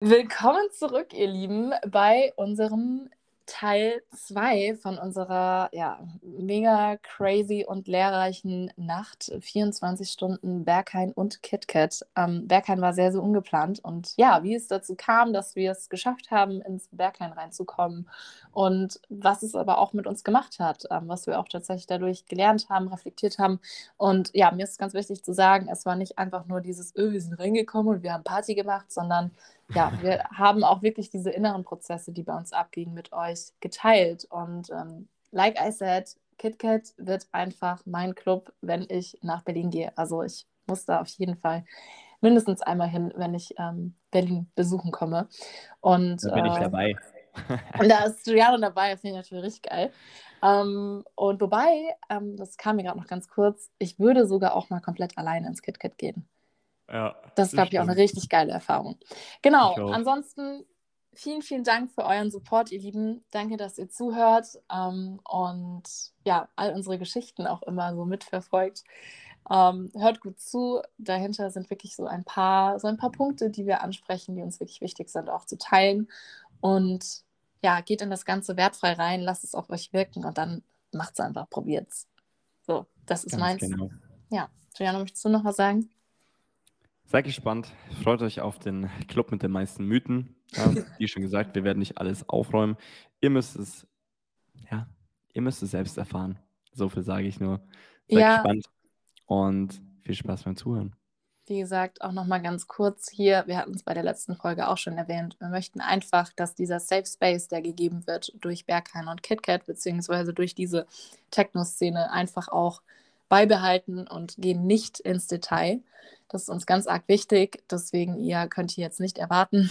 Willkommen zurück, ihr Lieben, bei unserem Teil 2 von unserer ja, mega crazy und lehrreichen Nacht. 24 Stunden Berghain und KitKat. Ähm, Berghain war sehr, sehr ungeplant. Und ja, wie es dazu kam, dass wir es geschafft haben, ins Berghain reinzukommen und was es aber auch mit uns gemacht hat, ähm, was wir auch tatsächlich dadurch gelernt haben, reflektiert haben. Und ja, mir ist ganz wichtig zu sagen, es war nicht einfach nur dieses, öh, wir sind reingekommen und wir haben Party gemacht, sondern ja, wir haben auch wirklich diese inneren Prozesse, die bei uns abgingen, mit euch geteilt. Und ähm, like I said, KitKat wird einfach mein Club, wenn ich nach Berlin gehe. Also ich muss da auf jeden Fall mindestens einmal hin, wenn ich ähm, Berlin besuchen komme. Und, da bin ich äh, dabei. Und da ist Juliano dabei, das finde ich natürlich richtig geil. Ähm, und wobei, ähm, das kam mir gerade noch ganz kurz, ich würde sogar auch mal komplett alleine ins KitKat gehen. Ja, das ist, glaube ich, auch eine richtig geile Erfahrung. Genau, ansonsten vielen, vielen Dank für euren Support, ihr Lieben. Danke, dass ihr zuhört ähm, und ja, all unsere Geschichten auch immer so mitverfolgt. Ähm, hört gut zu. Dahinter sind wirklich so ein paar, so ein paar Punkte, die wir ansprechen, die uns wirklich wichtig sind, auch zu teilen. Und ja, geht in das Ganze wertfrei rein, lasst es auf euch wirken und dann macht es einfach, probiert es. So, das ist Ganz meins. Genau. Ja, Juliana, möchtest du noch was sagen? Seid gespannt, freut euch auf den Club mit den meisten Mythen. Ja, wie schon gesagt, wir werden nicht alles aufräumen. Ihr müsst es, ja, ihr müsst es selbst erfahren. So viel sage ich nur. Seid ja. gespannt und viel Spaß beim Zuhören. Wie gesagt, auch nochmal ganz kurz hier, wir hatten es bei der letzten Folge auch schon erwähnt, wir möchten einfach, dass dieser Safe Space, der gegeben wird durch Berghain und KitKat, beziehungsweise durch diese Techno-Szene, einfach auch beibehalten und gehen nicht ins Detail. Das ist uns ganz arg wichtig. Deswegen, ihr könnt hier jetzt nicht erwarten,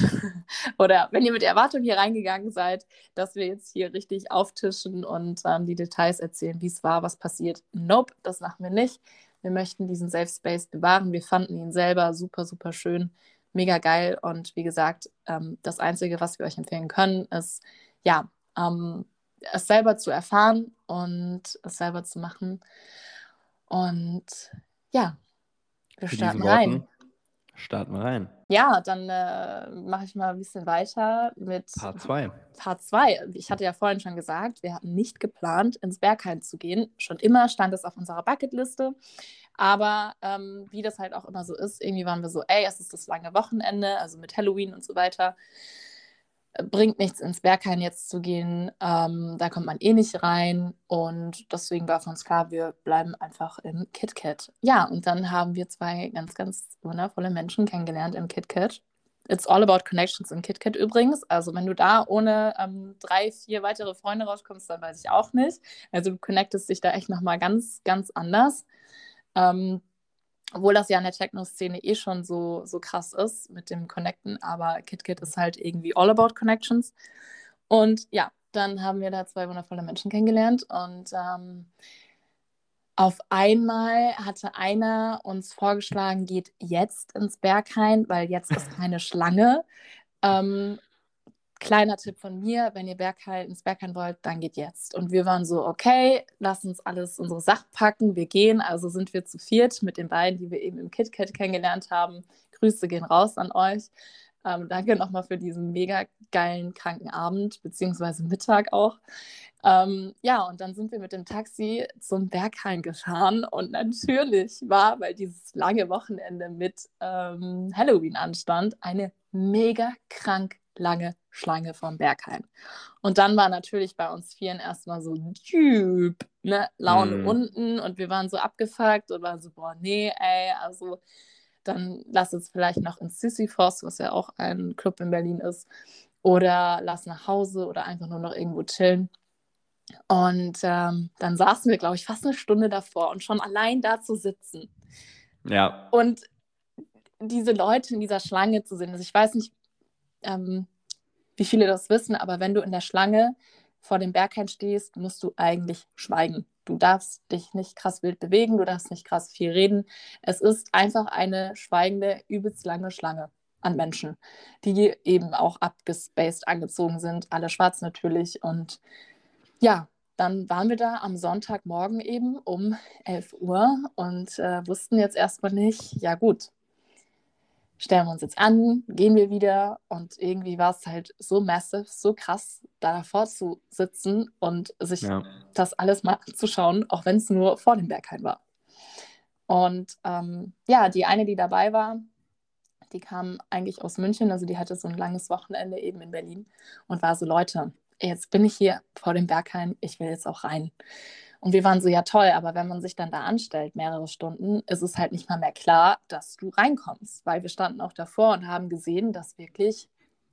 oder wenn ihr mit Erwartung hier reingegangen seid, dass wir jetzt hier richtig auftischen und ähm, die Details erzählen, wie es war, was passiert. Nope, das machen wir nicht. Wir möchten diesen Safe Space bewahren. Wir fanden ihn selber super, super schön, mega geil. Und wie gesagt, ähm, das Einzige, was wir euch empfehlen können, ist, ja, ähm, es selber zu erfahren und es selber zu machen. Und ja, wir starten rein. Starten wir rein. Ja, dann äh, mache ich mal ein bisschen weiter mit Part 2. Part 2. Ich hatte ja vorhin schon gesagt, wir hatten nicht geplant, ins Berghain zu gehen. Schon immer stand es auf unserer Bucketliste. Aber ähm, wie das halt auch immer so ist, irgendwie waren wir so, ey, es ist das lange Wochenende, also mit Halloween und so weiter bringt nichts ins Berghain jetzt zu gehen. Ähm, da kommt man eh nicht rein. Und deswegen war für uns klar, wir bleiben einfach im KitKat. Ja, und dann haben wir zwei ganz, ganz wundervolle Menschen kennengelernt im KitKat. It's all about connections im KitKat übrigens. Also wenn du da ohne ähm, drei, vier weitere Freunde rauskommst, dann weiß ich auch nicht. Also du connectest dich da echt nochmal ganz, ganz anders. Ähm, obwohl das ja in der Techno-Szene eh schon so, so krass ist mit dem Connecten, aber KitKat ist halt irgendwie all about connections. Und ja, dann haben wir da zwei wundervolle Menschen kennengelernt und ähm, auf einmal hatte einer uns vorgeschlagen, geht jetzt ins Berghain, weil jetzt ist keine Schlange. Ähm, kleiner Tipp von mir, wenn ihr Berghain, ins Berghain wollt, dann geht jetzt. Und wir waren so, okay, lass uns alles unsere Sachen packen, wir gehen. Also sind wir zu viert mit den beiden, die wir eben im KitKat kennengelernt haben. Grüße gehen raus an euch. Ähm, danke nochmal für diesen mega geilen kranken Abend, beziehungsweise Mittag auch. Ähm, ja, und dann sind wir mit dem Taxi zum Berghain gefahren und natürlich war, weil dieses lange Wochenende mit ähm, Halloween anstand, eine mega krank lange Schlange vom Berghain. Und dann war natürlich bei uns Vieren erstmal so Typ, ne, Laune mm. unten und wir waren so abgefuckt und waren so, boah, nee, ey, also dann lass uns vielleicht noch ins Sisyphos, was ja auch ein Club in Berlin ist, oder lass nach Hause oder einfach nur noch irgendwo chillen. Und ähm, dann saßen wir, glaube ich, fast eine Stunde davor und schon allein da zu sitzen. Ja. Und diese Leute in dieser Schlange zu sehen. Also ich weiß nicht, ähm, wie viele das wissen, aber wenn du in der Schlange vor dem Berghain stehst, musst du eigentlich schweigen. Du darfst dich nicht krass wild bewegen, du darfst nicht krass viel reden. Es ist einfach eine schweigende, übelst lange Schlange an Menschen, die eben auch abgespaced angezogen sind, alle schwarz natürlich. Und ja, dann waren wir da am Sonntagmorgen eben um 11 Uhr und äh, wussten jetzt erstmal nicht, ja gut, stellen wir uns jetzt an, gehen wir wieder und irgendwie war es halt so massive, so krass, da davor zu sitzen und sich ja. das alles mal anzuschauen, auch wenn es nur vor dem Berghain war. Und ähm, ja, die eine, die dabei war, die kam eigentlich aus München, also die hatte so ein langes Wochenende eben in Berlin und war so, Leute, jetzt bin ich hier vor dem Berghain, ich will jetzt auch rein. Und wir waren so, ja toll, aber wenn man sich dann da anstellt, mehrere Stunden, ist es halt nicht mal mehr klar, dass du reinkommst, weil wir standen auch davor und haben gesehen, dass wirklich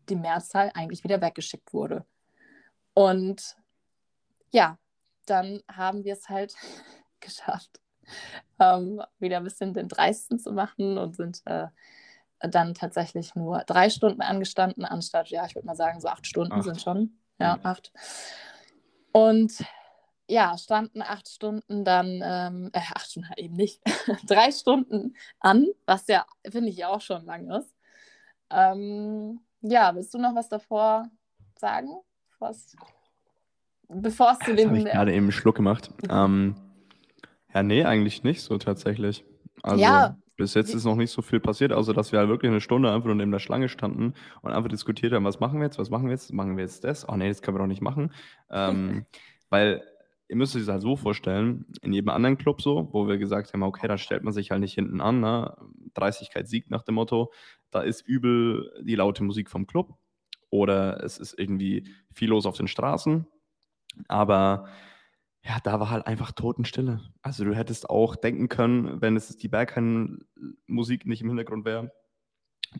die Mehrzahl eigentlich wieder weggeschickt wurde. Und ja, dann haben wir es halt geschafft, ähm, wieder ein bisschen den Dreisten zu machen und sind äh, dann tatsächlich nur drei Stunden angestanden, anstatt, ja, ich würde mal sagen, so acht Stunden acht. sind schon. Ja, acht. Und ja, standen acht Stunden dann, ähm, äh, acht Stunden halt eben nicht, drei Stunden an, was ja, finde ich, auch schon lang ist. Ähm, ja, willst du noch was davor sagen? Bevor es zu den. habe ich gerade eben einen Schluck gemacht. Ähm, ja, nee, eigentlich nicht so tatsächlich. Also, ja, bis jetzt ist noch nicht so viel passiert, außer dass wir halt wirklich eine Stunde einfach nur neben der Schlange standen und einfach diskutiert haben, was machen wir jetzt, was machen wir jetzt, machen wir jetzt das? Oh nee, das können wir doch nicht machen. Ähm, weil ihr müsst euch das halt so vorstellen, in jedem anderen Club so, wo wir gesagt haben, okay, da stellt man sich halt nicht hinten an, ne? Dreistigkeit siegt nach dem Motto, da ist übel die laute Musik vom Club oder es ist irgendwie viel los auf den Straßen, aber ja, da war halt einfach Totenstille. Also du hättest auch denken können, wenn es die Berghain-Musik nicht im Hintergrund wäre,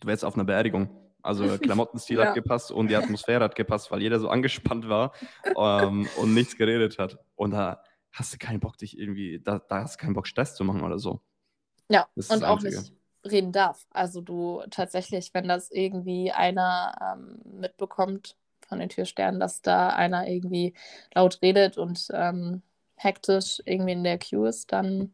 du wärst auf einer Beerdigung. Also Klamottenstil ja. hat gepasst und die Atmosphäre hat gepasst, weil jeder so angespannt war ähm, und nichts geredet hat. Und da hast du keinen Bock, dich irgendwie, da, da hast du keinen Bock, Stress zu machen oder so. Ja, und auch nicht reden darf. Also du tatsächlich, wenn das irgendwie einer ähm, mitbekommt, von den Türsternen, dass da einer irgendwie laut redet und ähm, hektisch irgendwie in der Queue ist, dann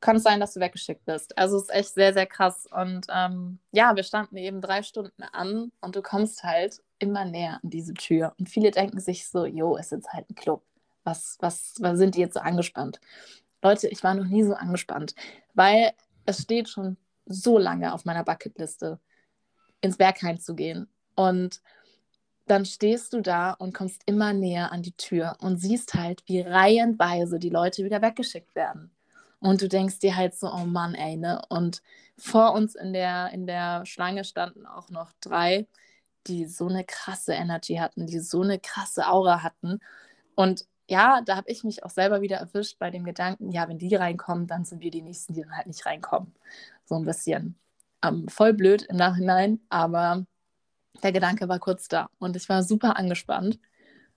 kann es sein, dass du weggeschickt bist. Also es ist echt sehr, sehr krass. Und ähm, ja, wir standen eben drei Stunden an und du kommst halt immer näher an diese Tür. Und viele denken sich so, jo, ist jetzt halt ein Club. Was, was, was sind die jetzt so angespannt? Leute, ich war noch nie so angespannt, weil es steht schon so lange auf meiner Bucketliste, ins Berghain zu gehen. Und dann stehst du da und kommst immer näher an die Tür und siehst halt, wie reihenweise die Leute wieder weggeschickt werden. Und du denkst dir halt so, oh Mann, ey, ne? Und vor uns in der, in der Schlange standen auch noch drei, die so eine krasse Energy hatten, die so eine krasse Aura hatten. Und ja, da habe ich mich auch selber wieder erwischt bei dem Gedanken, ja, wenn die reinkommen, dann sind wir die Nächsten, die dann halt nicht reinkommen. So ein bisschen. Ähm, voll blöd im Nachhinein, aber der Gedanke war kurz da und ich war super angespannt.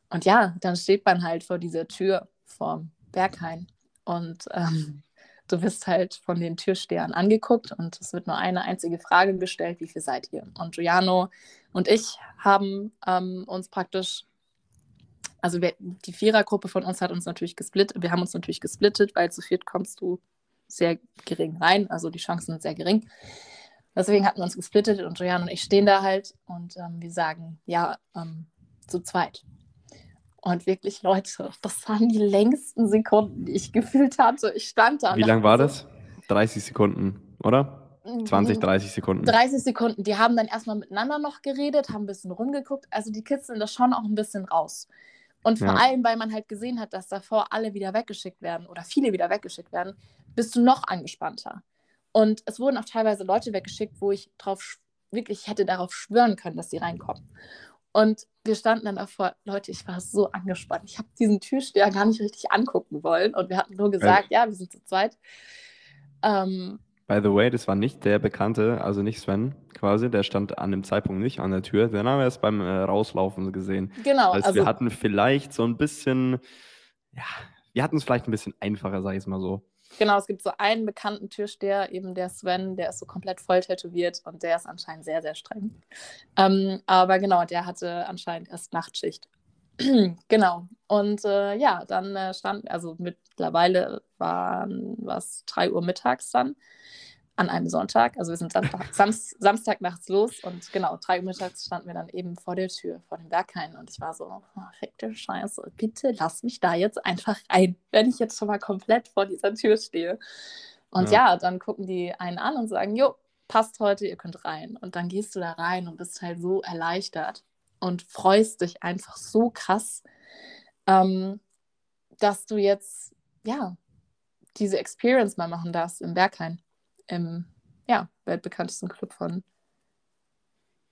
Und ja, dann steht man halt vor dieser Tür vom Berghain und ähm, du wirst halt von den Türstehern angeguckt und es wird nur eine einzige Frage gestellt, wie viel seid ihr? Und Giuliano und ich haben ähm, uns praktisch, also wir, die Vierergruppe von uns hat uns natürlich gesplittet, wir haben uns natürlich gesplittet, weil zu viert kommst du sehr gering rein, also die Chancen sind sehr gering. Deswegen hatten wir uns gesplittet und Jojan und ich stehen da halt und ähm, wir sagen, ja, ähm, zu zweit. Und wirklich, Leute, das waren die längsten Sekunden, die ich gefühlt hatte. Ich stand da. Wie lang war so, das? 30 Sekunden, oder? 20, 30 Sekunden. 30 Sekunden. Die haben dann erstmal miteinander noch geredet, haben ein bisschen rumgeguckt. Also die kitzeln das schon auch ein bisschen raus. Und vor ja. allem, weil man halt gesehen hat, dass davor alle wieder weggeschickt werden oder viele wieder weggeschickt werden, bist du noch angespannter. Und es wurden auch teilweise Leute weggeschickt, wo ich drauf wirklich hätte darauf schwören können, dass sie reinkommen. Und wir standen dann davor, Leute, ich war so angespannt. Ich habe diesen Türsteher gar nicht richtig angucken wollen. Und wir hatten nur gesagt, ja, wir sind zu zweit. Ähm, By the way, das war nicht der Bekannte, also nicht Sven quasi, der stand an dem Zeitpunkt nicht an der Tür. Den haben wir erst beim äh, Rauslaufen gesehen. Genau. Also wir hatten vielleicht so ein bisschen, ja, wir hatten es vielleicht ein bisschen einfacher, sage ich es mal so. Genau, es gibt so einen bekannten Türsteher, eben der Sven, der ist so komplett voll tätowiert und der ist anscheinend sehr, sehr streng. Ähm, aber genau, der hatte anscheinend erst Nachtschicht. genau. Und äh, ja, dann äh, stand, also mittlerweile waren was 3 Uhr mittags dann an einem Sonntag. Also wir sind Samstag, Samst, Samstag nachts los und genau, drei Uhr mittags standen wir dann eben vor der Tür, vor dem Berghain. Und ich war so, oh, fickte Scheiße, bitte lass mich da jetzt einfach rein, wenn ich jetzt schon mal komplett vor dieser Tür stehe. Und ja, ja dann gucken die einen an und sagen, jo, passt heute, ihr könnt rein. Und dann gehst du da rein und bist halt so erleichtert und freust dich einfach so krass, ähm, dass du jetzt, ja, diese Experience mal machen darfst im Berghain, im, ja, weltbekanntesten Club von,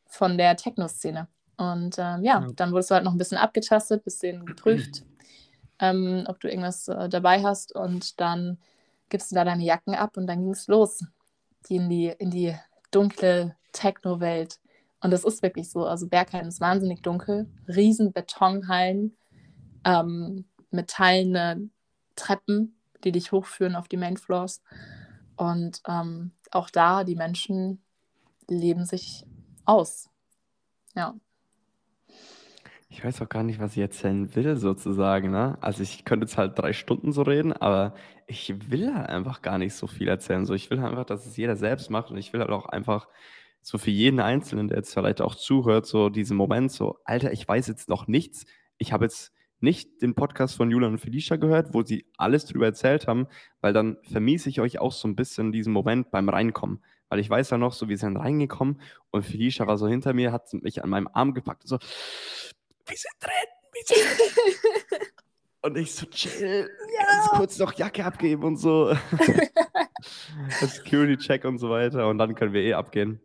von der Techno-Szene. Und ähm, ja, ja, dann wurdest du halt noch ein bisschen abgetastet, bisschen geprüft, ähm, ob du irgendwas äh, dabei hast. Und dann gibst du da deine Jacken ab und dann ging es los die in die, in die dunkle Techno-Welt. Und es ist wirklich so. Also Berghain ist wahnsinnig dunkel, riesen Betonhallen, ähm, metallene Treppen, die dich hochführen auf die Mainfloors. Und ähm, auch da, die Menschen leben sich aus. Ja. Ich weiß auch gar nicht, was ich erzählen will, sozusagen. Ne? Also ich könnte jetzt halt drei Stunden so reden, aber ich will halt einfach gar nicht so viel erzählen. So, ich will einfach, dass es jeder selbst macht und ich will halt auch einfach so für jeden Einzelnen, der jetzt vielleicht auch zuhört, so diesen Moment, so, Alter, ich weiß jetzt noch nichts. Ich habe jetzt nicht den Podcast von Julian und Felicia gehört, wo sie alles drüber erzählt haben, weil dann vermiese ich euch auch so ein bisschen diesen Moment beim Reinkommen. Weil ich weiß ja noch, so wir sind reingekommen und Felicia war so hinter mir, hat mich an meinem Arm gepackt und so, wir sind drin, wir sind drin. und ich so, chill, ja. kurz noch Jacke abgeben und so. Security-Check und so weiter und dann können wir eh abgehen.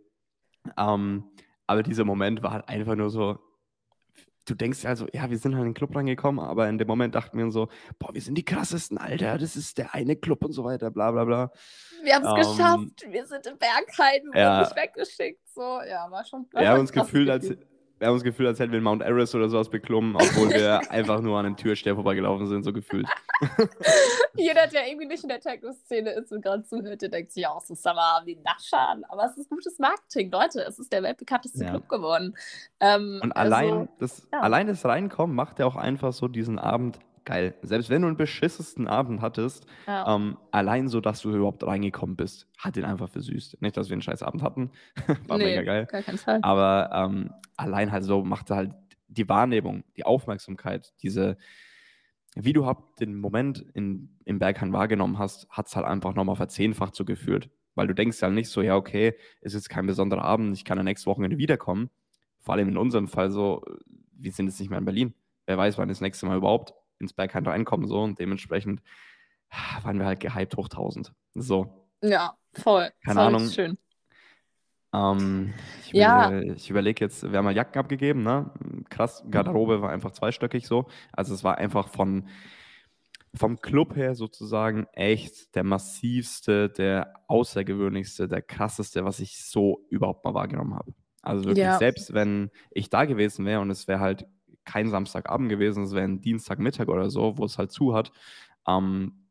Ähm, aber dieser Moment war halt einfach nur so, du denkst also, ja, wir sind halt in den Club reingekommen, aber in dem Moment dachten wir so, boah, wir sind die krassesten, Alter, das ist der eine Club und so weiter, bla bla bla. Wir haben es ähm, geschafft, wir sind im Bergheim, wir ja. wurden nicht weggeschickt, so, ja, war schon. War wir haben uns gefühlt, als, wir haben uns gefühlt, als hätten wir Mount Everest oder sowas beklommen, obwohl wir einfach nur an einem Türsteher vorbeigelaufen sind, so gefühlt. Jeder, der irgendwie nicht in der Techno-Szene ist und gerade zuhört, der denkt sich auch so, Summer wie Nachschaden. Aber es ist gutes Marketing, Leute. Es ist der weltbekannteste ja. Club geworden. Ähm, und allein, also, das, ja. allein das Reinkommen macht ja auch einfach so diesen Abend geil. Selbst wenn du einen beschissesten Abend hattest, ja. ähm, allein so, dass du überhaupt reingekommen bist, hat ihn einfach versüßt. Nicht, dass wir einen scheiß Abend hatten. War nee, mega geil. Gar Fall. Aber ähm, allein halt so macht er halt die Wahrnehmung, die Aufmerksamkeit, diese, wie du halt den Moment in, im Berghain wahrgenommen hast, hat es halt einfach nochmal verzehnfacht so gefühlt. Weil du denkst ja nicht so, ja, okay, es ist kein besonderer Abend, ich kann ja nächste Wochenende wiederkommen. Vor allem in unserem Fall so, wir sind jetzt nicht mehr in Berlin. Wer weiß, wann das nächste Mal überhaupt ins Berghain reinkommen so und dementsprechend waren wir halt gehypt hoch 1000. So. Ja, voll. Keine Ahnung. Schön. Ähm, ich, ja. ich überlege jetzt, wir haben mal Jacken abgegeben, ne? Krass, Garderobe war einfach zweistöckig so. Also es war einfach von vom Club her sozusagen echt der massivste, der außergewöhnlichste, der krasseste, was ich so überhaupt mal wahrgenommen habe. Also wirklich, ja. selbst wenn ich da gewesen wäre und es wäre halt kein Samstagabend gewesen, es wäre ein Dienstagmittag oder so, wo es halt zu hat, ähm,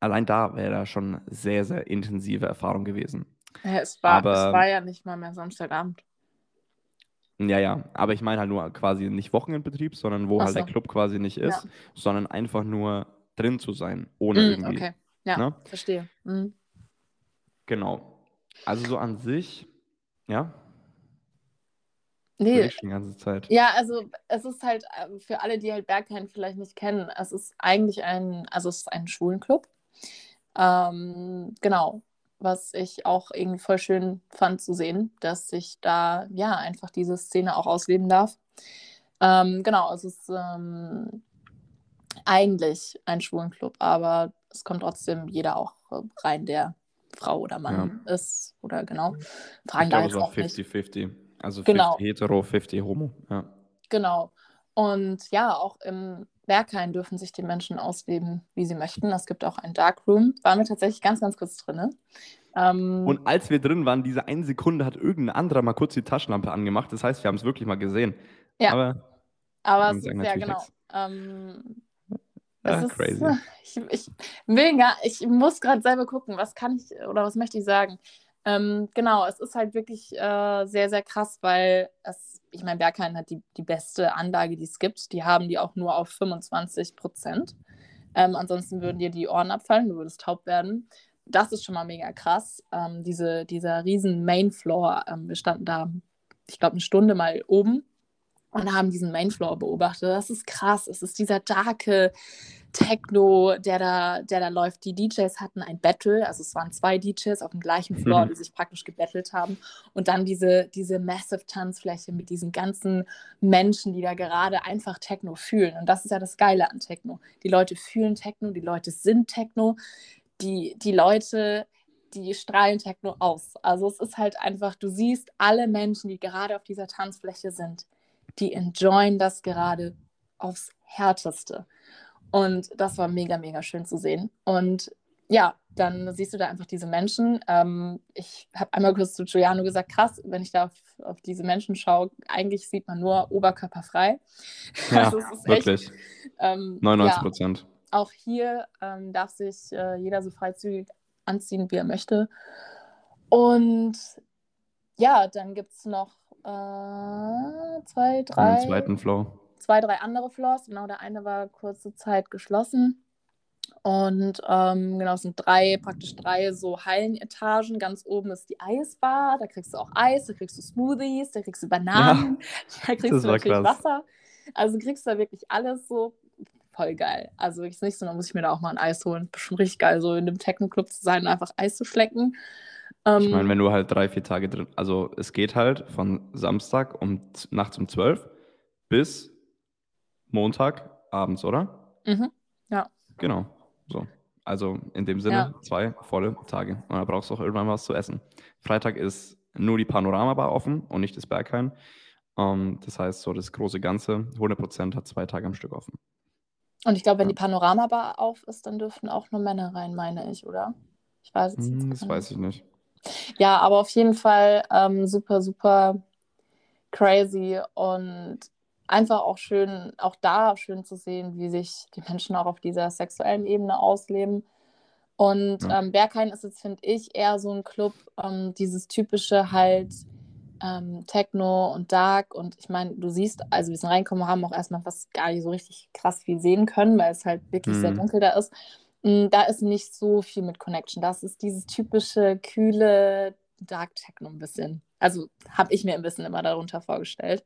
allein da wäre da schon sehr, sehr intensive Erfahrung gewesen. Ja, es, war, aber, es war ja nicht mal mehr Samstagabend. Ja, ja, aber ich meine halt nur quasi nicht Wochenendbetrieb, sondern wo Ach halt so. der Club quasi nicht ist, ja. sondern einfach nur drin zu sein, ohne mm, irgendwie. Okay, ja, ne? verstehe. Mm. Genau. Also so an sich, ja. Nee. Die ganze Zeit. Ja, also es ist halt äh, für alle, die halt Berghain vielleicht nicht kennen, es ist eigentlich ein, also es ist ein Schwulenclub. Ähm, genau was ich auch irgendwie voll schön fand zu sehen, dass sich da ja einfach diese Szene auch ausleben darf. Ähm, genau, es ist ähm, eigentlich ein Schwulenclub, aber es kommt trotzdem jeder auch rein, der Frau oder Mann ja. ist oder genau. Fragen ich da jetzt auch 50, 50 Also 50 genau. hetero, 50 homo. Ja. Genau. Und ja, auch im Berghain dürfen sich die Menschen ausleben, wie sie möchten. Es gibt auch ein Darkroom. Waren wir tatsächlich ganz, ganz kurz drin. Ähm, und als wir drin waren, diese eine Sekunde hat irgendein anderer mal kurz die Taschenlampe angemacht. Das heißt, wir haben es wirklich mal gesehen. Ja. Aber, aber es ist ja genau. Ähm, ja, ist, crazy. Ich, ich will gar, ich muss gerade selber gucken, was kann ich oder was möchte ich sagen. Ähm, genau, es ist halt wirklich äh, sehr, sehr krass, weil es, ich meine, Berghain hat die, die beste Anlage, die es gibt. Die haben die auch nur auf 25 Prozent. Ähm, ansonsten würden dir die Ohren abfallen, du würdest taub werden. Das ist schon mal mega krass. Ähm, diese, dieser riesen Mainfloor, ähm, wir standen da, ich glaube, eine Stunde mal oben und haben diesen Mainfloor beobachtet. Das ist krass. Es ist dieser darke Techno, der da, der da läuft. Die DJs hatten ein Battle, also es waren zwei DJs auf dem gleichen Floor, mhm. die sich praktisch gebettelt haben. Und dann diese, diese Massive Tanzfläche mit diesen ganzen Menschen, die da gerade einfach Techno fühlen. Und das ist ja das Geile an Techno. Die Leute fühlen Techno, die Leute sind Techno, die, die Leute die strahlen Techno aus. Also es ist halt einfach, du siehst alle Menschen, die gerade auf dieser Tanzfläche sind, die enjoyen das gerade aufs Härteste. Und das war mega, mega schön zu sehen. Und ja, dann siehst du da einfach diese Menschen. Ähm, ich habe einmal kurz zu Giuliano gesagt, krass, wenn ich da auf, auf, diese Menschen schaue, eigentlich sieht man nur oberkörperfrei. Ja, also wirklich. Echt, ähm, 99 Prozent. Ja, auch hier ähm, darf sich äh, jeder so freizügig anziehen, wie er möchte. Und ja, dann gibt es noch äh, zwei, drei. Den zweiten Floor. Zwei, drei andere Floors. Genau, der eine war kurze Zeit geschlossen. Und ähm, genau, es sind drei, praktisch drei so Hallenetagen. Ganz oben ist die Eisbar, da kriegst du auch Eis, da kriegst du Smoothies, da kriegst du Bananen, ja, da kriegst du natürlich krass. Wasser. Also kriegst du da wirklich alles so voll geil. Also ist nicht so, dann muss ich mir da auch mal ein Eis holen. Bestimmt richtig geil, so in dem Techno-Club zu sein und einfach Eis zu schlecken. Ich meine, ähm, wenn du halt drei, vier Tage drin, also es geht halt von Samstag um nachts um zwölf bis Montag abends, oder? Mhm, ja. Genau, so. Also in dem Sinne ja. zwei volle Tage. Und da brauchst du auch irgendwann was zu essen. Freitag ist nur die Panoramabar offen und nicht das Berghain. Um, ähm, das heißt, so das große Ganze, 100% hat zwei Tage am Stück offen. Und ich glaube, wenn die Panoramabar auf ist, dann dürften auch nur Männer rein, meine ich, oder? Ich weiß es hm, Das weiß ich nicht. Ja, aber auf jeden Fall ähm, super, super crazy und einfach auch schön, auch da schön zu sehen, wie sich die Menschen auch auf dieser sexuellen Ebene ausleben. Und ja. ähm, Berghain ist jetzt, finde ich, eher so ein Club, ähm, dieses typische halt, ähm, Techno und Dark. Und ich meine, du siehst, also wir sind reingekommen, haben auch erstmal was gar nicht so richtig krass viel sehen können, weil es halt wirklich mhm. sehr dunkel da ist. Mm, da ist nicht so viel mit Connection. Das ist dieses typische, kühle Dark Techno ein bisschen. Also habe ich mir ein bisschen immer darunter vorgestellt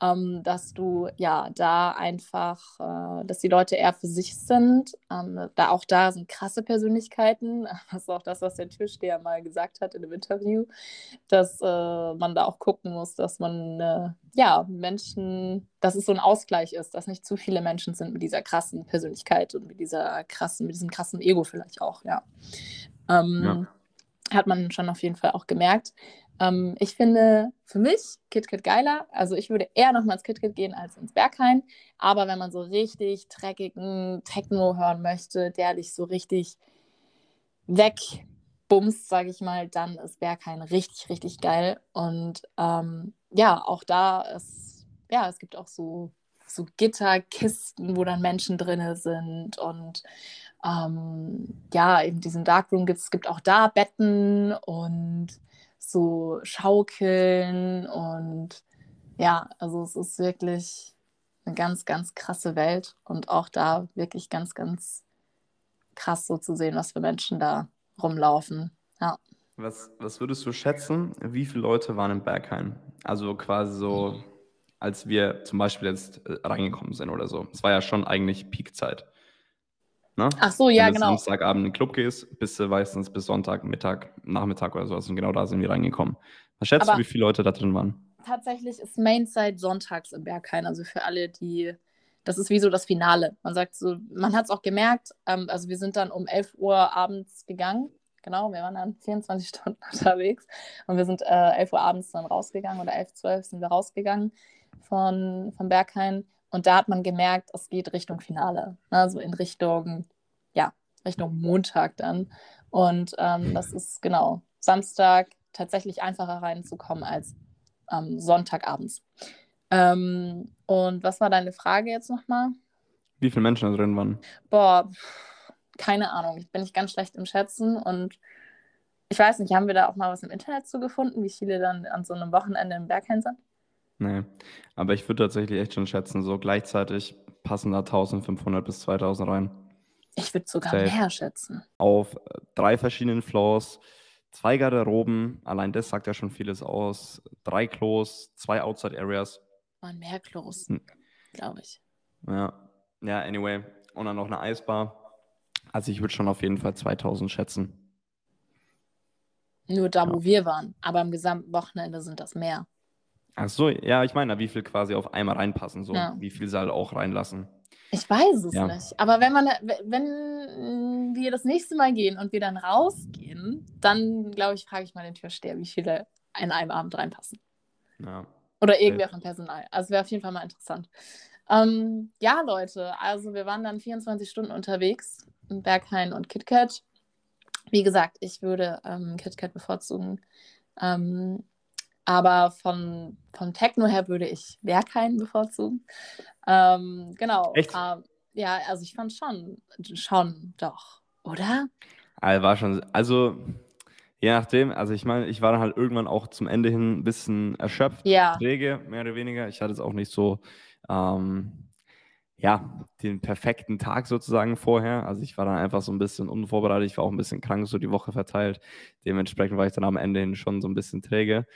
ähm, dass du ja da einfach, äh, dass die Leute eher für sich sind. Ähm, da auch da sind krasse Persönlichkeiten. Das ist auch das, was der Türsteher mal gesagt hat in einem Interview, dass äh, man da auch gucken muss, dass man äh, ja Menschen, dass es so ein Ausgleich ist, dass nicht zu viele Menschen sind mit dieser krassen Persönlichkeit und mit dieser krassen, mit diesem krassen Ego vielleicht auch, ja. Ähm, ja hat man schon auf jeden Fall auch gemerkt. Ähm, ich finde für mich KitKat geiler. Also ich würde eher nochmal ins KitKat gehen als ins Berghain. Aber wenn man so richtig dreckigen Techno hören möchte, der dich so richtig wegbumst, sage ich mal, dann ist Berghain richtig, richtig geil. Und ähm, ja, auch da ist, ja, es gibt auch so, so Gitterkisten, wo dann Menschen drin sind und ähm, ja, eben diesen Darkroom gibt es gibt auch da Betten und so Schaukeln und ja, also es ist wirklich eine ganz, ganz krasse Welt und auch da wirklich ganz, ganz krass so zu sehen, was für Menschen da rumlaufen. Ja. Was, was würdest du schätzen, wie viele Leute waren im Berghain? Also quasi so, als wir zum Beispiel jetzt äh, reingekommen sind oder so. Es war ja schon eigentlich Peakzeit. Ne? Ach so, ja, Wenn genau. Wenn du Samstagabend in den Club gehst, bist du meistens bis Sonntag, Mittag, Nachmittag oder sowas. Und genau da sind wir reingekommen. Was schätzt Aber du, wie viele Leute da drin waren? Tatsächlich ist Mainside sonntags im Berghain. Also für alle, die. Das ist wie so das Finale. Man sagt so, man hat es auch gemerkt. Ähm, also wir sind dann um 11 Uhr abends gegangen. Genau, wir waren dann 24 Stunden unterwegs. Und wir sind äh, 11 Uhr abends dann rausgegangen oder 11, 12 sind wir rausgegangen von, von Berghain. Und da hat man gemerkt, es geht Richtung Finale. Also in Richtung, ja, Richtung Montag dann. Und ähm, das ist genau Samstag tatsächlich einfacher reinzukommen als ähm, Sonntagabends. Ähm, und was war deine Frage jetzt nochmal? Wie viele Menschen da drin waren? Boah, keine Ahnung. Ich bin nicht ganz schlecht im Schätzen und ich weiß nicht, haben wir da auch mal was im Internet zu gefunden, wie viele dann an so einem Wochenende im Berghain sind? Nee, aber ich würde tatsächlich echt schon schätzen, so gleichzeitig passen da 1500 bis 2000 rein. Ich würde sogar Safe. mehr schätzen. Auf äh, drei verschiedenen Floors, zwei Garderoben, allein das sagt ja schon vieles aus, drei Klos, zwei Outside Areas. waren mehr Klos, Hm. glaube ich. Ja. Ja, anyway. Und dann noch eine Eisbar. Also ich würde schon auf jeden Fall 2000 schätzen. Nur da, Ja. wo wir waren. Aber am gesamten Wochenende sind das mehr. Ach so, ja, ich meine, wie viel quasi auf einmal reinpassen, so. Ja. Wie viel soll auch reinlassen. Ich weiß es Ja. nicht. Aber wenn man, wenn wir das nächste Mal gehen und wir dann rausgehen, dann glaube ich, frage ich mal den Türsteher, wie viele in einem Abend reinpassen. Ja. Oder irgendwer vom Personal. Also wäre auf jeden Fall mal interessant. Ähm, ja, Leute, also wir waren dann 24 Stunden unterwegs in Berghain und KitKat. Wie gesagt, ich würde ähm, KitKat bevorzugen. Ähm, aber von, von Techno her würde ich Berghain bevorzugen. Ähm, genau. Echt? Ähm, ja, also ich fand schon, schon doch, oder? Also war schon, also je nachdem, also ich meine, ich war dann halt irgendwann auch zum Ende hin ein bisschen erschöpft, Ja. träge, mehr oder weniger. Ich hatte es auch nicht so, ähm, ja, den perfekten Tag sozusagen vorher. Also ich war dann einfach so ein bisschen unvorbereitet, ich war auch ein bisschen krank, so die Woche verteilt. Dementsprechend war ich dann am Ende hin schon so ein bisschen träge.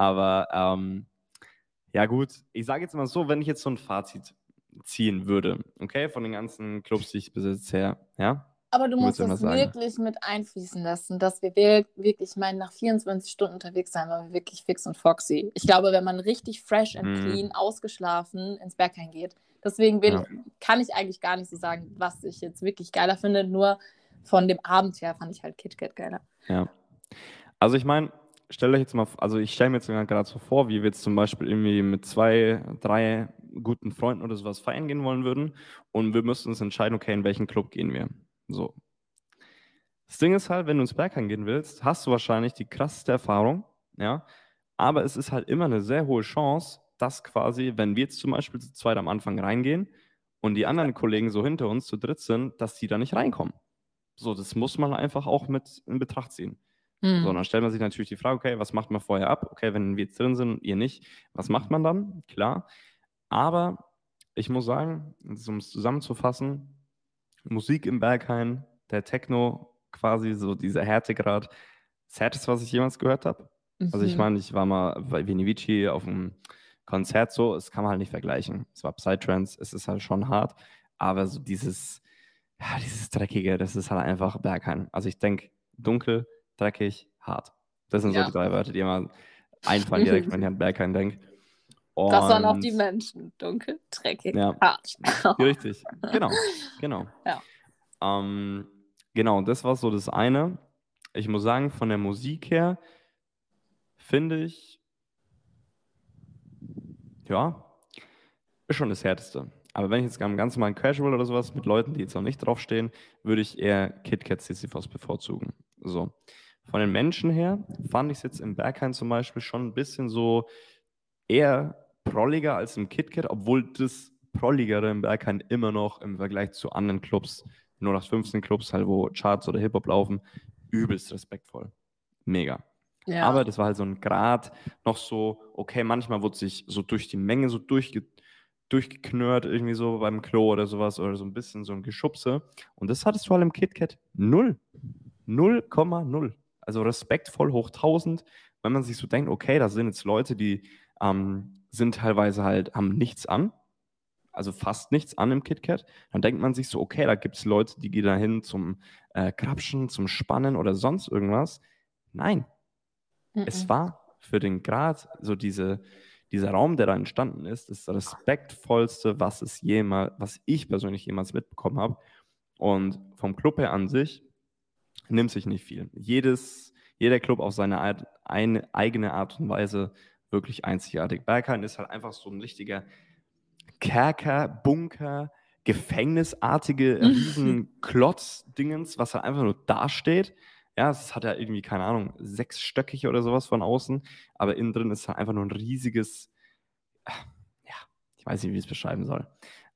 Aber ähm, ja gut, ich sage jetzt mal so, wenn ich jetzt so ein Fazit ziehen würde, okay, von den ganzen Clubs, die ich bisher, ja, Aber du musst das sagen? wirklich mit einfließen lassen, dass wir wir- wirklich, ich meine, nach 24 Stunden unterwegs sein, waren wir wirklich fix und foxy. Ich glaube, wenn man richtig fresh and Mhm. clean, ausgeschlafen ins Berghain geht. Deswegen will, Ja. kann ich eigentlich gar nicht so sagen, was ich jetzt wirklich geiler finde. Nur von dem Abend her fand ich halt KitKat geiler. Ja. Also ich meine, stellt euch jetzt mal, also ich stelle mir jetzt gerade so vor, wie wir jetzt zum Beispiel irgendwie mit zwei, drei guten Freunden oder sowas feiern gehen wollen würden und wir müssten uns entscheiden, okay, in welchen Club gehen wir. So. Das Ding ist halt, wenn du ins Berghain gehen willst, hast du wahrscheinlich die krasseste Erfahrung, ja, aber es ist halt immer eine sehr hohe Chance, dass quasi, wenn wir jetzt zum Beispiel zu zweit am Anfang reingehen und die anderen Kollegen so hinter uns zu dritt sind, dass die da nicht reinkommen. So, das muss man einfach auch mit in Betracht ziehen. Hm. So, dann stellt man sich natürlich die Frage, okay, was macht man vorher ab? Okay, wenn wir jetzt drin sind und ihr nicht, was macht man dann? Klar. Aber ich muss sagen, um es zusammenzufassen, Musik im Berghain, der Techno, quasi so dieser Härtegrad, das Härteste, was ich jemals gehört habe. Also ich Mhm. meine, ich war mal bei Vinivici auf einem Konzert so, es kann man halt nicht vergleichen. Es war Psytrance, es ist halt schon hart, aber so dieses, ja, dieses Dreckige, das ist halt einfach Berghain. Also ich denke, dunkel, dreckig, hart. Das sind so Ja. die drei Wörter, die immer einfallen direkt, wenn ich an Berghain denke. Das waren auch die Und- Menschen. Dunkel, dreckig, Ja. hart. Richtig, genau, genau. Ja. Ähm, genau, das war so das eine. Ich muss sagen, von der Musik her finde ich, ja, ist schon das Härteste. Aber wenn ich jetzt am ganz normalen Casual oder sowas mit Leuten, die jetzt noch nicht draufstehen, würde ich eher KitKat Sisyphos bevorzugen. So. Von den Menschen her fand ich es jetzt im Berghain zum Beispiel schon ein bisschen so eher prolliger als im KitKat, obwohl das Prolligere im Berghain immer noch im Vergleich zu anderen Clubs, nur nach 15 Clubs, halt, wo Charts oder Hip-Hop laufen, übelst respektvoll. Mega. Ja. Aber das war halt so ein Grad, noch so, okay, manchmal wurde sich so durch die Menge so durchge durchgeknurrt, irgendwie so beim Klo oder sowas, oder so ein bisschen so ein Geschubse. Und das hattest du halt im KitKat null. 0,0. Also respektvoll hoch 1000, wenn man sich so denkt, okay, da sind jetzt Leute, die ähm, sind teilweise halt, haben nichts an, also fast nichts an im KitKat, dann denkt man sich so, okay, da gibt es Leute, die gehen da hin zum äh, Krapschen, zum Spannen oder sonst irgendwas. Nein, es Mhm. war für den Grad, so diese, dieser Raum, der da entstanden ist, das respektvollste, was es jemals, was ich persönlich jemals mitbekommen habe. Und vom Club her an sich nimmt sich nicht viel. Jedes, jeder Club auf seine Art, eine eigene Art und Weise wirklich einzigartig. Berghain ist halt einfach so ein richtiger Kerker, Bunker, gefängnisartige Riesenklotz-Dingens, was halt einfach nur dasteht. Ja, es hat ja irgendwie, keine Ahnung, sechsstöckig oder sowas von außen, aber innen drin ist halt einfach nur ein riesiges, ja, ich weiß nicht, wie ich es beschreiben soll.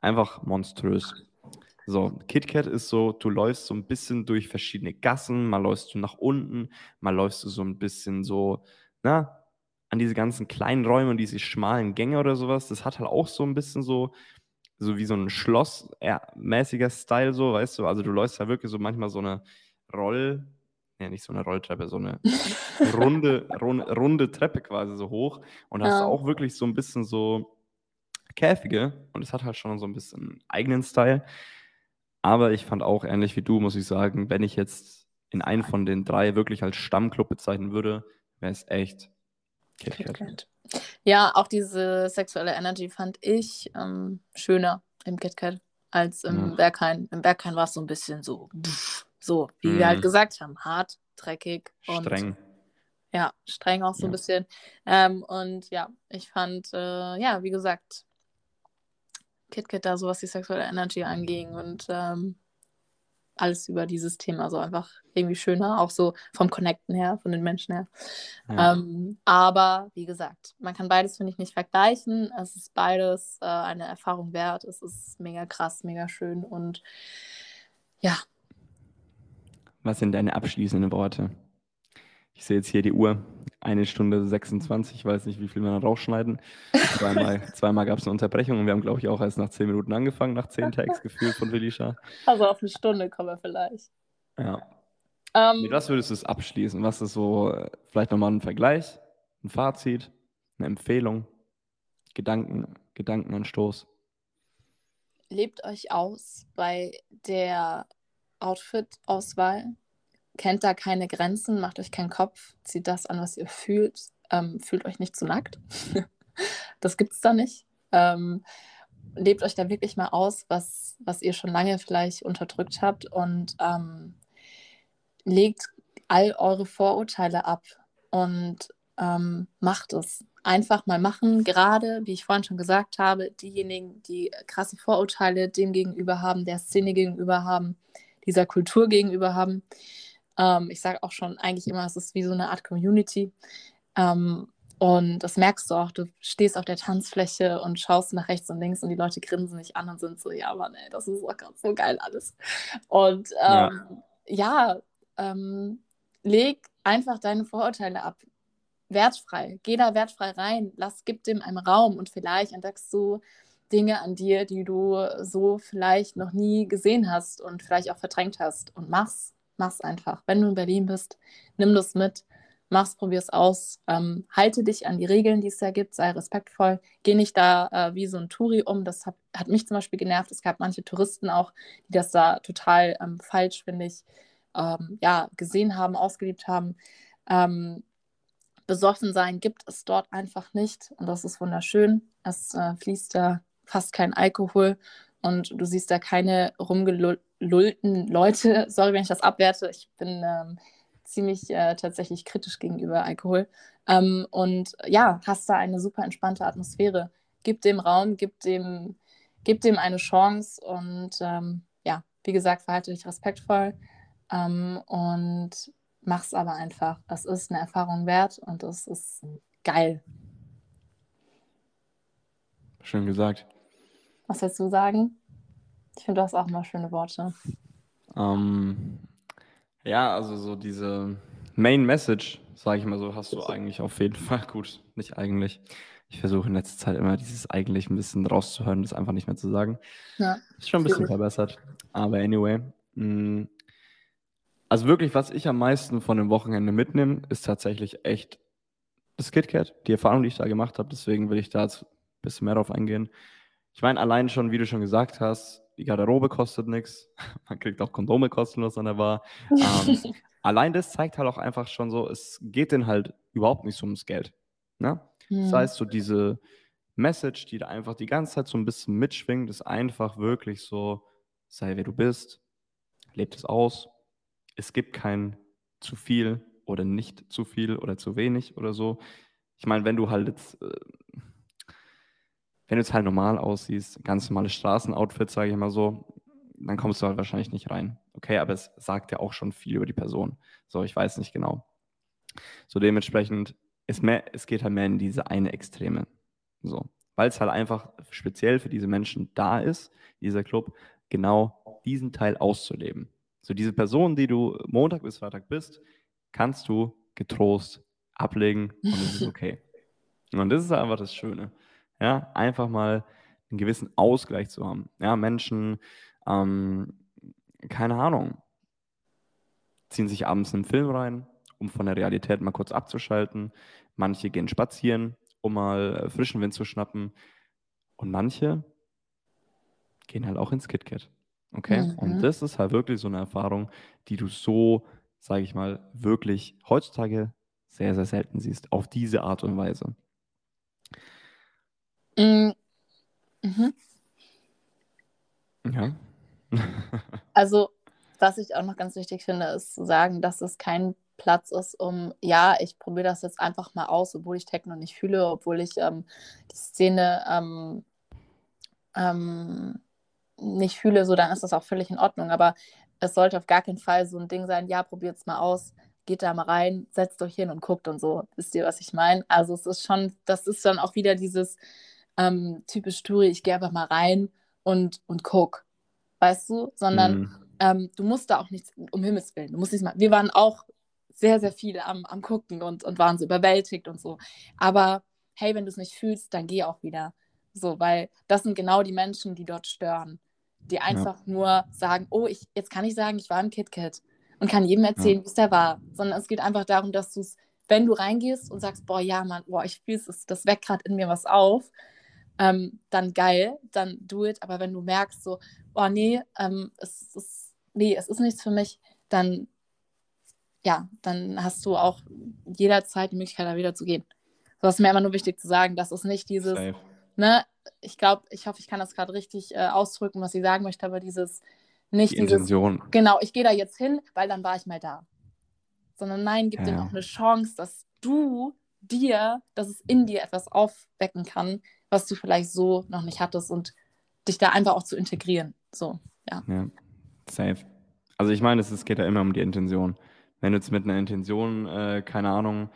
Einfach monströs. So, KitKat ist so, du läufst so ein bisschen durch verschiedene Gassen, mal läufst du nach unten, mal läufst du so ein bisschen so, na, an diese ganzen kleinen Räume und diese schmalen Gänge oder sowas. Das hat halt auch so ein bisschen so, so wie so ein Schloss-mäßiger Style, so, weißt du? Also du läufst ja wirklich so manchmal so eine Roll, ja, nicht so eine Rolltreppe, so eine runde, runde, runde Treppe quasi so hoch und hast Ja. auch wirklich so ein bisschen so, Käfige und es hat halt schon so ein bisschen eigenen Style. Aber ich fand auch ähnlich wie du, muss ich sagen, wenn ich jetzt in einen von den drei wirklich als Stammclub bezeichnen würde, wäre es echt KitKat. Ja, auch diese sexuelle Energy fand ich ähm, schöner im KitKat als im Ja. Berghain. Im Berghain war es so ein bisschen so, so, wie wir halt Mhm. gesagt haben, hart, dreckig und Streng. ja, streng auch so ein Ja. bisschen. Ähm, und ja, ich fand, äh, ja, wie gesagt, KitKat da so, was die sexuelle Energy anging und ähm, alles über dieses Thema so einfach irgendwie schöner, auch so vom Connecten her, von den Menschen her. Ja. Ähm, aber wie gesagt, man kann beides, finde ich, nicht vergleichen. Es ist beides äh, eine Erfahrung wert. Es ist mega krass, mega schön und ja, Was sind deine abschließenden Worte? Ich sehe jetzt hier die Uhr. Eine Stunde 26. Ich weiß nicht, wie viel wir noch rausschneiden. Zweimal, zweimal gab es eine Unterbrechung und wir haben, glaube ich, auch erst nach zehn Minuten angefangen, nach zehn Tags gefühlt von Felicia. also auf eine Stunde kommen wir vielleicht. Ja. Ähm, Mit was würdest du es abschließen? Was ist so, vielleicht nochmal ein Vergleich, ein Fazit, eine Empfehlung, Gedanken, Gedankenanstoß? lebt euch aus bei der Outfit-Auswahl. Kennt da keine Grenzen, macht euch keinen Kopf, zieht das an, was ihr fühlt. Ähm, fühlt euch nicht zu nackt. das gibt es da nicht. Ähm, lebt euch da wirklich mal aus, was, was ihr schon lange vielleicht unterdrückt habt und ähm, legt all eure Vorurteile ab und ähm, macht es. Einfach mal machen, gerade, wie ich vorhin schon gesagt habe, diejenigen, die krasse Vorurteile dem gegenüber haben, der Szene gegenüber haben, dieser Kultur gegenüber haben. Ähm, ich sage auch schon eigentlich immer, es ist wie so eine Art Community. Ähm, und das merkst du auch, du stehst auf der Tanzfläche und schaust nach rechts und links und die Leute grinsen dich an und sind so, ja Mann, ey, das ist auch gerade so geil alles. Und Ja. ähm, ja, ähm, leg einfach deine Vorurteile ab. Wertfrei. Geh da wertfrei rein. Lass, gib dem einen Raum und vielleicht entdeckst du Dinge an dir, die du so vielleicht noch nie gesehen hast und vielleicht auch verdrängt hast. Und mach's. Mach's einfach. Wenn du in Berlin bist, nimm das mit. Mach's, probier's aus. Ähm, halte dich an die Regeln, die es da gibt. Sei respektvoll. Geh nicht da äh, wie so ein Touri um. Das hat, hat mich zum Beispiel genervt. Es gab manche Touristen auch, die das da total ähm, falsch, finde ich, ähm, ja, gesehen haben, ausgelebt haben. Ähm, besoffen sein gibt es dort einfach nicht und das ist wunderschön. Es äh, fließt da fast kein Alkohol und du siehst da keine rumgelullten Leute. Sorry, wenn ich das abwerte. Ich bin ähm, ziemlich äh, tatsächlich kritisch gegenüber Alkohol. Ähm, und ja, hast da eine super entspannte Atmosphäre. Gib dem Raum, gib dem, gib dem eine Chance und ähm, ja, wie gesagt, verhalte dich respektvoll ähm, und mach's aber einfach. Es ist eine Erfahrung wert und es ist geil. Schön gesagt. Was willst du sagen? Ich finde, du hast auch mal schöne Worte. Ähm, ja, also so diese Main Message, sage ich mal so, hast du eigentlich auf jeden Fall gut. Nicht eigentlich. Ich versuche in letzter Zeit immer dieses eigentlich ein bisschen rauszuhören, das einfach nicht mehr zu sagen. Ja. Ist schon ein bisschen verbessert. Aber anyway. Mh, also wirklich, was ich am meisten von dem Wochenende mitnehme, ist tatsächlich echt das KitKat, die Erfahrung, die ich da gemacht habe. Deswegen will ich da jetzt ein bisschen mehr drauf eingehen. Ich meine, allein schon, wie du schon gesagt hast, die Garderobe kostet nichts. Man kriegt auch Kondome kostenlos an der Bar. Ähm, allein das zeigt halt auch einfach schon so, es geht denen halt überhaupt nicht so ums Geld. Ne? Das Hm. heißt, so diese Message, die da einfach die ganze Zeit so ein bisschen mitschwingt, ist einfach wirklich so, sei wer du bist, lebt es aus. Es gibt kein zu viel oder nicht zu viel oder zu wenig oder so. Ich meine, wenn du halt jetzt, äh, wenn du jetzt halt normal aussiehst, ganz normales Straßenoutfit, sage ich mal so, dann kommst du halt wahrscheinlich nicht rein. Okay, aber es sagt ja auch schon viel über die Person. So, ich weiß nicht genau. So dementsprechend, ist mehr, es geht halt mehr in diese eine Extreme. So. Weil es halt einfach speziell für diese Menschen da ist, dieser Club, genau diesen Teil auszuleben. So diese Person, die du Montag bis Freitag bist, kannst du getrost ablegen und es ist okay. Und das ist einfach das Schöne. Ja, einfach mal einen gewissen Ausgleich zu haben. Ja, Menschen, ähm, keine Ahnung, ziehen sich abends einen Film rein, um von der Realität mal kurz abzuschalten. Manche gehen spazieren, um mal äh, frischen Wind zu schnappen. Und manche gehen halt auch ins KitKat. Okay? Mhm. Und das ist halt wirklich so eine Erfahrung, die du so, sage ich mal, wirklich heutzutage sehr, sehr selten siehst. Auf diese Art und Weise. Mm, Mhm. Ja. Also, was ich auch noch ganz wichtig finde, ist zu sagen, dass es kein Platz ist, um, ja, ich probiere das jetzt einfach mal aus, obwohl ich Techno nicht fühle, obwohl ich ähm, die Szene ähm, ähm, nicht fühle, so dann ist das auch völlig in Ordnung. Aber es sollte auf gar keinen Fall so ein Ding sein, ja, probiert es mal aus, geht da mal rein, setzt euch hin und guckt und so. Wisst ihr, was ich meine? Also es ist schon, das ist dann auch wieder dieses ähm, typisch Touri, ich gehe einfach mal rein und, und guck. Weißt du? Sondern Mhm. ähm, du musst da auch nichts, um Himmels Willen, du musst nichts machen. Wir waren auch sehr, sehr viel am, am Gucken und, und waren so überwältigt und so. Aber hey, wenn du es nicht fühlst, dann geh auch wieder. So, weil das sind genau die Menschen, die dort stören. Die einfach nur sagen, oh, ich, jetzt kann ich sagen, ich war im KitKat und kann jedem erzählen, wie es da war. Sondern es geht einfach darum, dass du es, wenn du reingehst und sagst, boah, ja, Mann, boah, ich fühle es, das weckt gerade in mir was auf, ähm, dann geil, dann do it. Aber wenn du merkst, so, oh nee, ähm, es ist, nee, es ist nichts für mich, dann, ja, dann hast du auch jederzeit die Möglichkeit, da wieder zu gehen. So ist mir immer nur wichtig zu sagen, dass es nicht dieses, Safe. ne, ich glaube, ich hoffe, ich kann das gerade richtig äh, ausdrücken, was ich sagen möchte, aber dieses, nicht Die dieses, Intention. genau, ich gehe da jetzt hin, weil dann war ich mal da. Sondern nein, gib Ja, ja. auch eine Chance, dass du dir, dass es in dir etwas aufwecken kann, was du vielleicht so noch nicht hattest und dich da einfach auch zu integrieren. So, ja. Ja, safe. Also ich meine, es, geht ja immer um die Intention. Wenn du jetzt mit einer Intention, äh, keine Ahnung,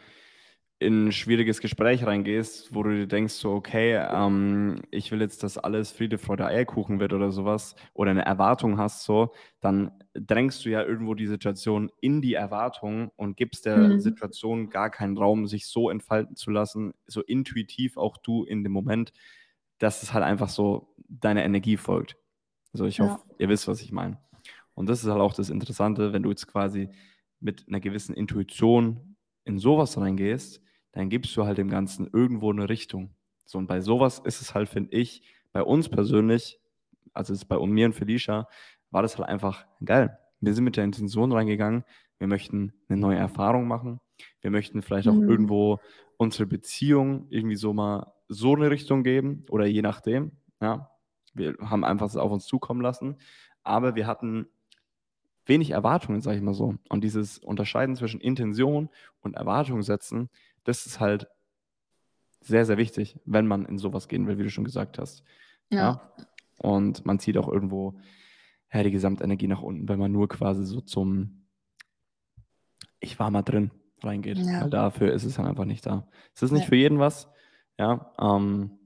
in ein schwieriges Gespräch reingehst, wo du dir denkst, so, okay, ähm, ich will jetzt, dass alles Friede, Freude, Eierkuchen wird oder sowas, oder eine Erwartung hast, so, dann drängst du ja irgendwo die Situation in die Erwartung und gibst der Mhm. Situation gar keinen Raum, sich so entfalten zu lassen, so intuitiv auch du in dem Moment, dass es halt einfach so deiner Energie folgt. Also ich Ja. hoffe, ihr wisst, was ich meine. Und das ist halt auch das Interessante, wenn du jetzt quasi mit einer gewissen Intuition in sowas reingehst, dann gibst du halt dem Ganzen irgendwo eine Richtung. So, und bei sowas ist es halt, finde ich, bei uns persönlich, also ist bei mir und Felicia, war das halt einfach geil. Wir sind mit der Intention reingegangen, wir möchten eine neue Erfahrung machen, wir möchten vielleicht auch Mhm. irgendwo unsere Beziehung irgendwie so mal so eine Richtung geben oder je nachdem, ja. Wir haben einfach es auf uns zukommen lassen, aber wir hatten wenig Erwartungen, sage ich mal so. Und dieses Unterscheiden zwischen Intention und Erwartung setzen, das ist halt sehr, sehr wichtig, wenn man in sowas gehen will, wie du schon gesagt hast. Ja. Und man zieht auch irgendwo ja, die Gesamtenergie nach unten, wenn man nur quasi so zum Ich war mal drin reingeht. Ja. Weil dafür ist es dann einfach nicht da. Es ist nicht Ja. für jeden was, ja. Ähm,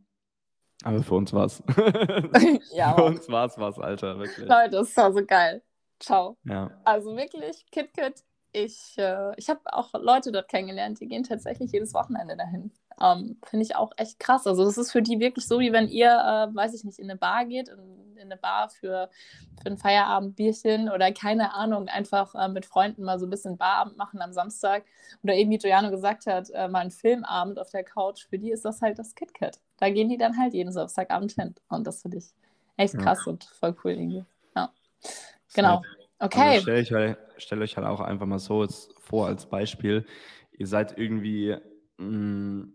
aber für uns war es. Ja, für uns war es was, Alter, wirklich. Leute, das war so geil. Ciao. Ja. Also wirklich, KitKat, ich, äh, ich habe auch Leute dort kennengelernt, die gehen tatsächlich jedes Wochenende dahin. Ähm, Finde ich auch echt krass. Also das ist für die wirklich so, wie wenn ihr, äh, weiß ich nicht, in eine Bar geht, in, in eine Bar für, für ein Feierabendbierchen oder keine Ahnung, einfach äh, mit Freunden mal so ein bisschen Barabend machen am Samstag. Oder eben, wie Giuliano gesagt hat, äh, mal einen Filmabend auf der Couch. Für die ist das halt das KitKat. Da gehen die dann halt jeden Samstagabend hin. Und das finde ich echt Ja. krass und voll cool irgendwie. Ja. Genau. Safe. Okay. Also stellt euch, halt- stellt euch halt auch einfach mal so jetzt vor als Beispiel. Ihr seid irgendwie, mh,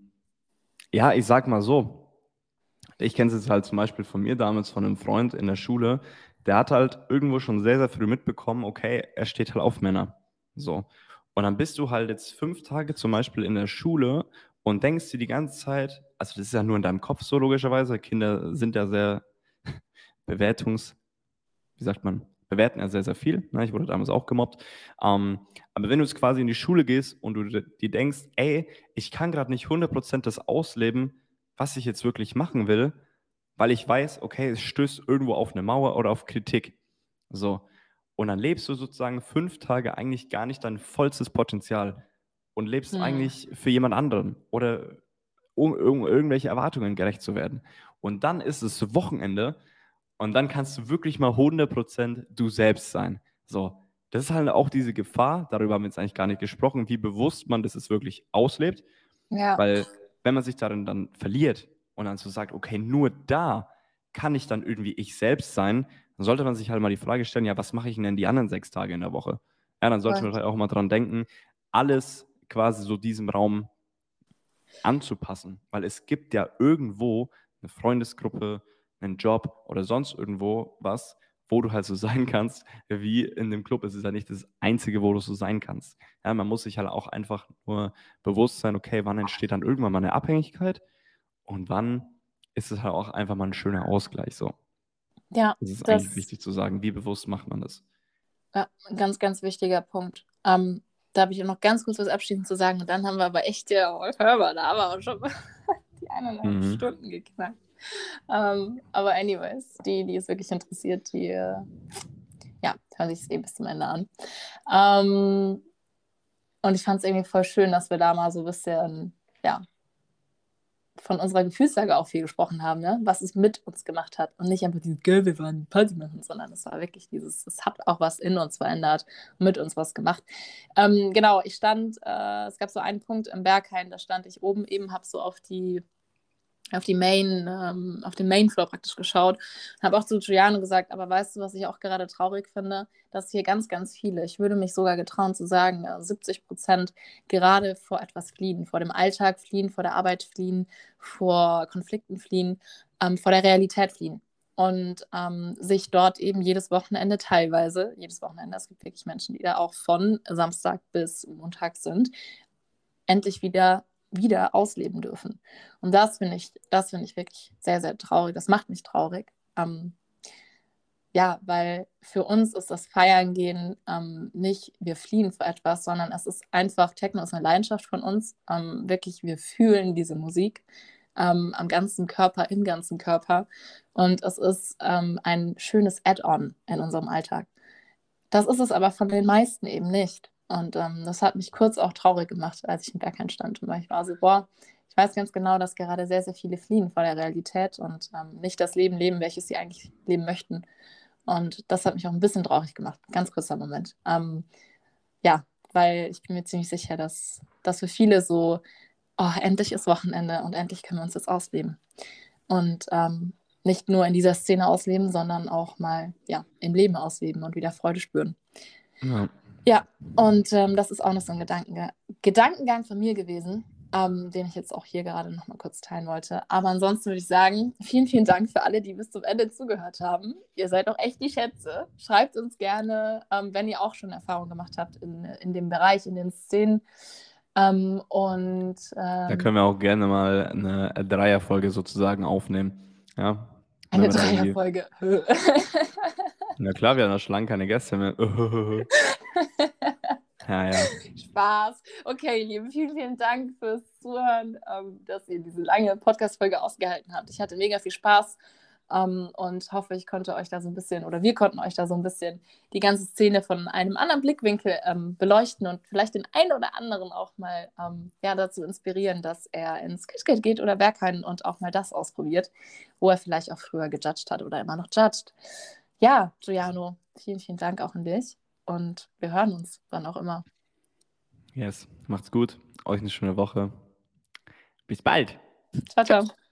ja, ich sag mal so. Ich kenne es jetzt halt zum Beispiel von mir damals, von einem Freund in der Schule. Der hat halt irgendwo schon sehr, sehr früh mitbekommen, okay, er steht halt auf Männer. So. Und dann bist du halt jetzt fünf Tage zum Beispiel in der Schule und denkst dir die ganze Zeit, also das ist ja nur in deinem Kopf so logischerweise, Kinder sind ja sehr bewertungs, wie sagt man, bewerten ja sehr, sehr viel. Ne? Ich wurde damals auch gemobbt. Ähm, aber wenn du jetzt quasi in die Schule gehst und du dir denkst, ey, ich kann gerade nicht 100% das ausleben, was ich jetzt wirklich machen will, weil ich weiß, okay, es stößt irgendwo auf eine Mauer oder auf Kritik. So. Und dann lebst du sozusagen fünf Tage eigentlich gar nicht dein vollstes Potenzial und lebst Hm. eigentlich für jemand anderen oder um, um irgendwelche Erwartungen gerecht zu werden. Und dann ist es Wochenende und dann kannst du wirklich mal 100% du selbst sein. So, das ist halt auch diese Gefahr, darüber haben wir jetzt eigentlich gar nicht gesprochen, wie bewusst man das jetzt wirklich auslebt, Ja. weil wenn man sich darin dann verliert, und dann so sagt, okay, nur da kann ich dann irgendwie ich selbst sein, dann sollte man sich halt mal die Frage stellen, ja, was mache ich denn die anderen sechs Tage in der Woche? Ja, dann sollte man halt auch mal dran denken, alles quasi so diesem Raum anzupassen, weil es gibt ja irgendwo eine Freundesgruppe, einen Job oder sonst irgendwo was, wo du halt so sein kannst, wie in dem Club. Es ist ja nicht das Einzige, wo du so sein kannst. Ja, man muss sich halt auch einfach nur bewusst sein, okay, wann entsteht dann irgendwann mal eine Abhängigkeit und wann ist es halt auch einfach mal ein schöner Ausgleich so. Ja, Das ist das, eigentlich wichtig zu sagen. Wie bewusst macht man das? ja, ganz, ganz wichtiger Punkt. Ähm, da habe ich noch ganz kurz was abschließend zu sagen. Und dann haben wir aber echt, ja, oh, hörbar, da haben wir auch schon die eineinhalb Mhm. Stunden geknackt. Ähm, aber anyways, die, die es wirklich interessiert, die äh, ja, hören sich es eh bis zum Ende an. Ähm, und ich fand es irgendwie voll schön, dass wir da mal so ein bisschen, ja, von unserer Gefühlslage auch viel gesprochen haben, ne? was es mit uns gemacht hat. Und nicht einfach dieses, Gell, wir waren Party machen, sondern es war wirklich dieses, es hat auch was in uns verändert, mit uns was gemacht. Ähm, genau, ich stand, äh, es gab so einen Punkt im Berghain, da stand ich oben eben, habe so auf die auf die Main, ähm, auf den Mainfloor praktisch geschaut. Habe auch zu Giuliano gesagt, aber weißt du, was ich auch gerade traurig finde? Dass hier ganz, ganz viele, ich würde mich sogar getrauen zu sagen, äh, 70 Prozent gerade vor etwas fliehen, vor dem Alltag fliehen, vor der Arbeit fliehen, vor Konflikten fliehen, ähm, vor der Realität fliehen. Und ähm, sich dort eben jedes Wochenende teilweise, jedes Wochenende, es gibt wirklich Menschen, die da auch von Samstag bis Montag sind, endlich wieder wieder ausleben dürfen. Und das finde ich, das finde ich wirklich sehr, sehr traurig. Das macht mich traurig. Ähm, ja, weil für uns ist das Feiern gehen ähm, nicht, wir fliehen vor etwas, sondern es ist einfach, Techno ist eine Leidenschaft von uns. Ähm, wirklich, wir fühlen diese Musik ähm, am ganzen Körper, im ganzen Körper. Und es ist ähm, ein schönes Add-on in unserem Alltag. Das ist es aber von den meisten eben nicht. Und ähm, das hat mich kurz auch traurig gemacht, als ich im Berghain stand. Weil ich war so, boah, ich weiß ganz genau, dass gerade sehr, sehr viele fliehen vor der Realität und ähm, nicht das Leben leben, welches sie eigentlich leben möchten. Und das hat mich auch ein bisschen traurig gemacht. Ganz kurzer Moment. Ähm, ja, weil ich bin mir ziemlich sicher, dass das für viele so, oh, endlich ist Wochenende und endlich können wir uns jetzt ausleben. Und ähm, nicht nur in dieser Szene ausleben, sondern auch mal ja, im Leben ausleben und wieder Freude spüren. Ja. Ja, und ähm, das ist auch noch so ein Gedankengang, Gedankengang von mir gewesen, ähm, den ich jetzt auch hier gerade noch mal kurz teilen wollte. Aber ansonsten würde ich sagen, vielen, vielen Dank für alle, die bis zum Ende zugehört haben. Ihr seid doch echt die Schätze. Schreibt uns gerne, ähm, wenn ihr auch schon Erfahrungen gemacht habt in, in dem Bereich, in den Szenen. Ähm, und Da ähm, können wir auch gerne mal eine Dreierfolge sozusagen aufnehmen. Ja. Eine Dreierfolge. Na klar, wir haben da schon lange keine Gäste mehr. ja, ja. Spaß. Okay, Lieben, vielen, vielen Dank fürs Zuhören, ähm, dass ihr diese lange Podcast-Folge ausgehalten habt. Ich hatte mega viel Spaß ähm, und hoffe, ich konnte euch da so ein bisschen oder wir konnten euch da so ein bisschen die ganze Szene von einem anderen Blickwinkel ähm, beleuchten und vielleicht den einen oder anderen auch mal ähm, ja, dazu inspirieren, dass er ins Kitschgate geht oder Berghain und auch mal das ausprobiert, wo er vielleicht auch früher gejudged hat oder immer noch judged. Ja, Giuliano, vielen, vielen Dank auch an dich und wir hören uns, wann auch immer. Yes. Macht's gut. Euch eine schöne Woche. Bis bald. Ciao, ciao.